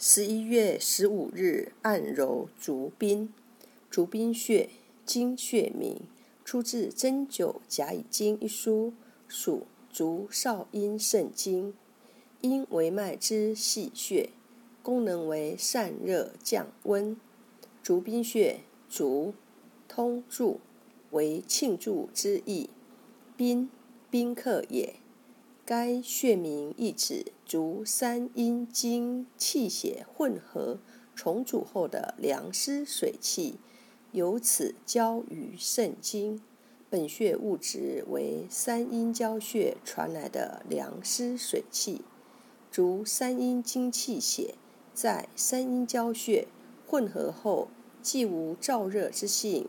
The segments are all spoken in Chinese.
十一月十五日，按揉足宾。足宾穴，经穴名，出自《针灸甲乙经》一书，属足少阴肾经。阴为脉之细穴，功能为散热降温。足宾穴，足通注，为庆祝之意。宾，宾客也。该穴名意指足三阴经气血混合重组后的凉湿水气，由此交于肾经。本穴物质为三阴交穴传来的凉湿水气。足三阴经气血在三阴交穴混合后，既无燥热之性，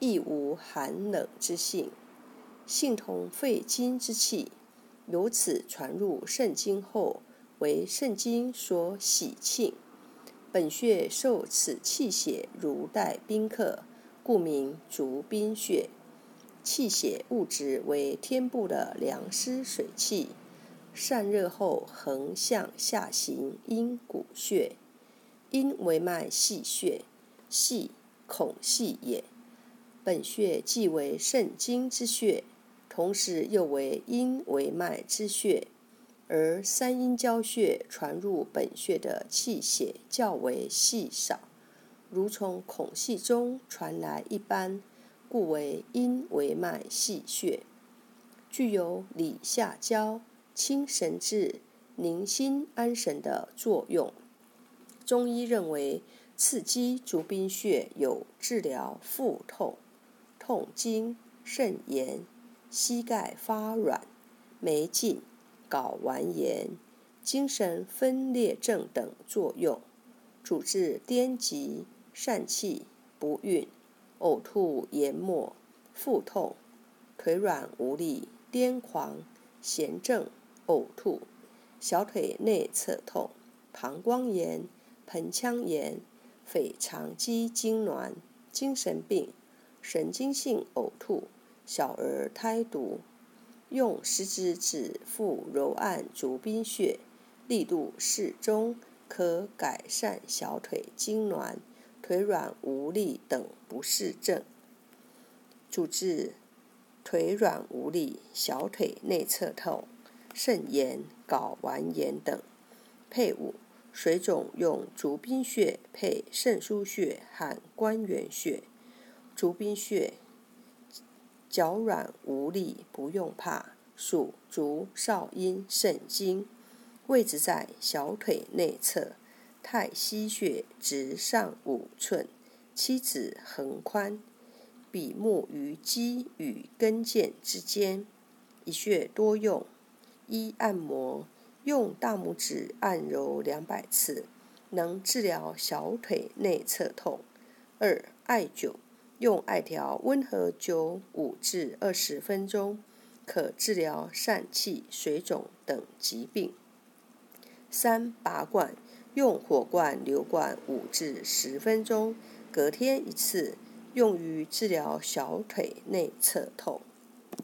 亦无寒冷之性，性同肺经之气。由此传入肾经后，为肾经所喜庆。本穴受此气血如带宾客，故名足宾穴。气血物质为天部的凉湿水气，散热后横向下行阴谷穴。阴为脉细穴，细孔细也。本穴即为肾经之穴。同时又为阴为脉之穴，而三阴交穴传入本穴的气血较为细少，如从孔隙中传来一般，故为阴为脉细穴，具有理下焦、清神志、宁心安神的作用。中医认为，刺激足冰穴有治疗腹痛、痛经、肾炎。膝盖发软、没劲、睾丸炎、精神分裂症等作用，主治癫痫、疝气、不孕、呕吐、言沫、腹痛、腿软无力、癫狂、痫症、呕吐、小腿内侧痛、膀胱炎、盆腔炎、腓肠肌痉挛、精神病、神经性呕吐。小儿胎毒，用食指指腹揉按足冰穴，力度适中，可改善小腿痉挛、腿软无力等不适症。主治腿软无力、小腿内侧痛、肾炎、睾丸炎等。配伍水肿用足冰穴配肾腧穴和关元穴。足冰穴。脚软无力不用怕，属足少阴肾经，位置在小腿内侧，太溪穴直上五寸，七指横宽，比目于肌与跟腱之间。一穴多用：一按摩，用大拇指按揉两百次，能治疗小腿内侧痛；二艾灸。用艾条温和灸五至二十分钟，可治疗疝气、水肿等疾病。三拔罐，用火罐流罐五至十分钟，隔天一次，用于治疗小腿内侧痛。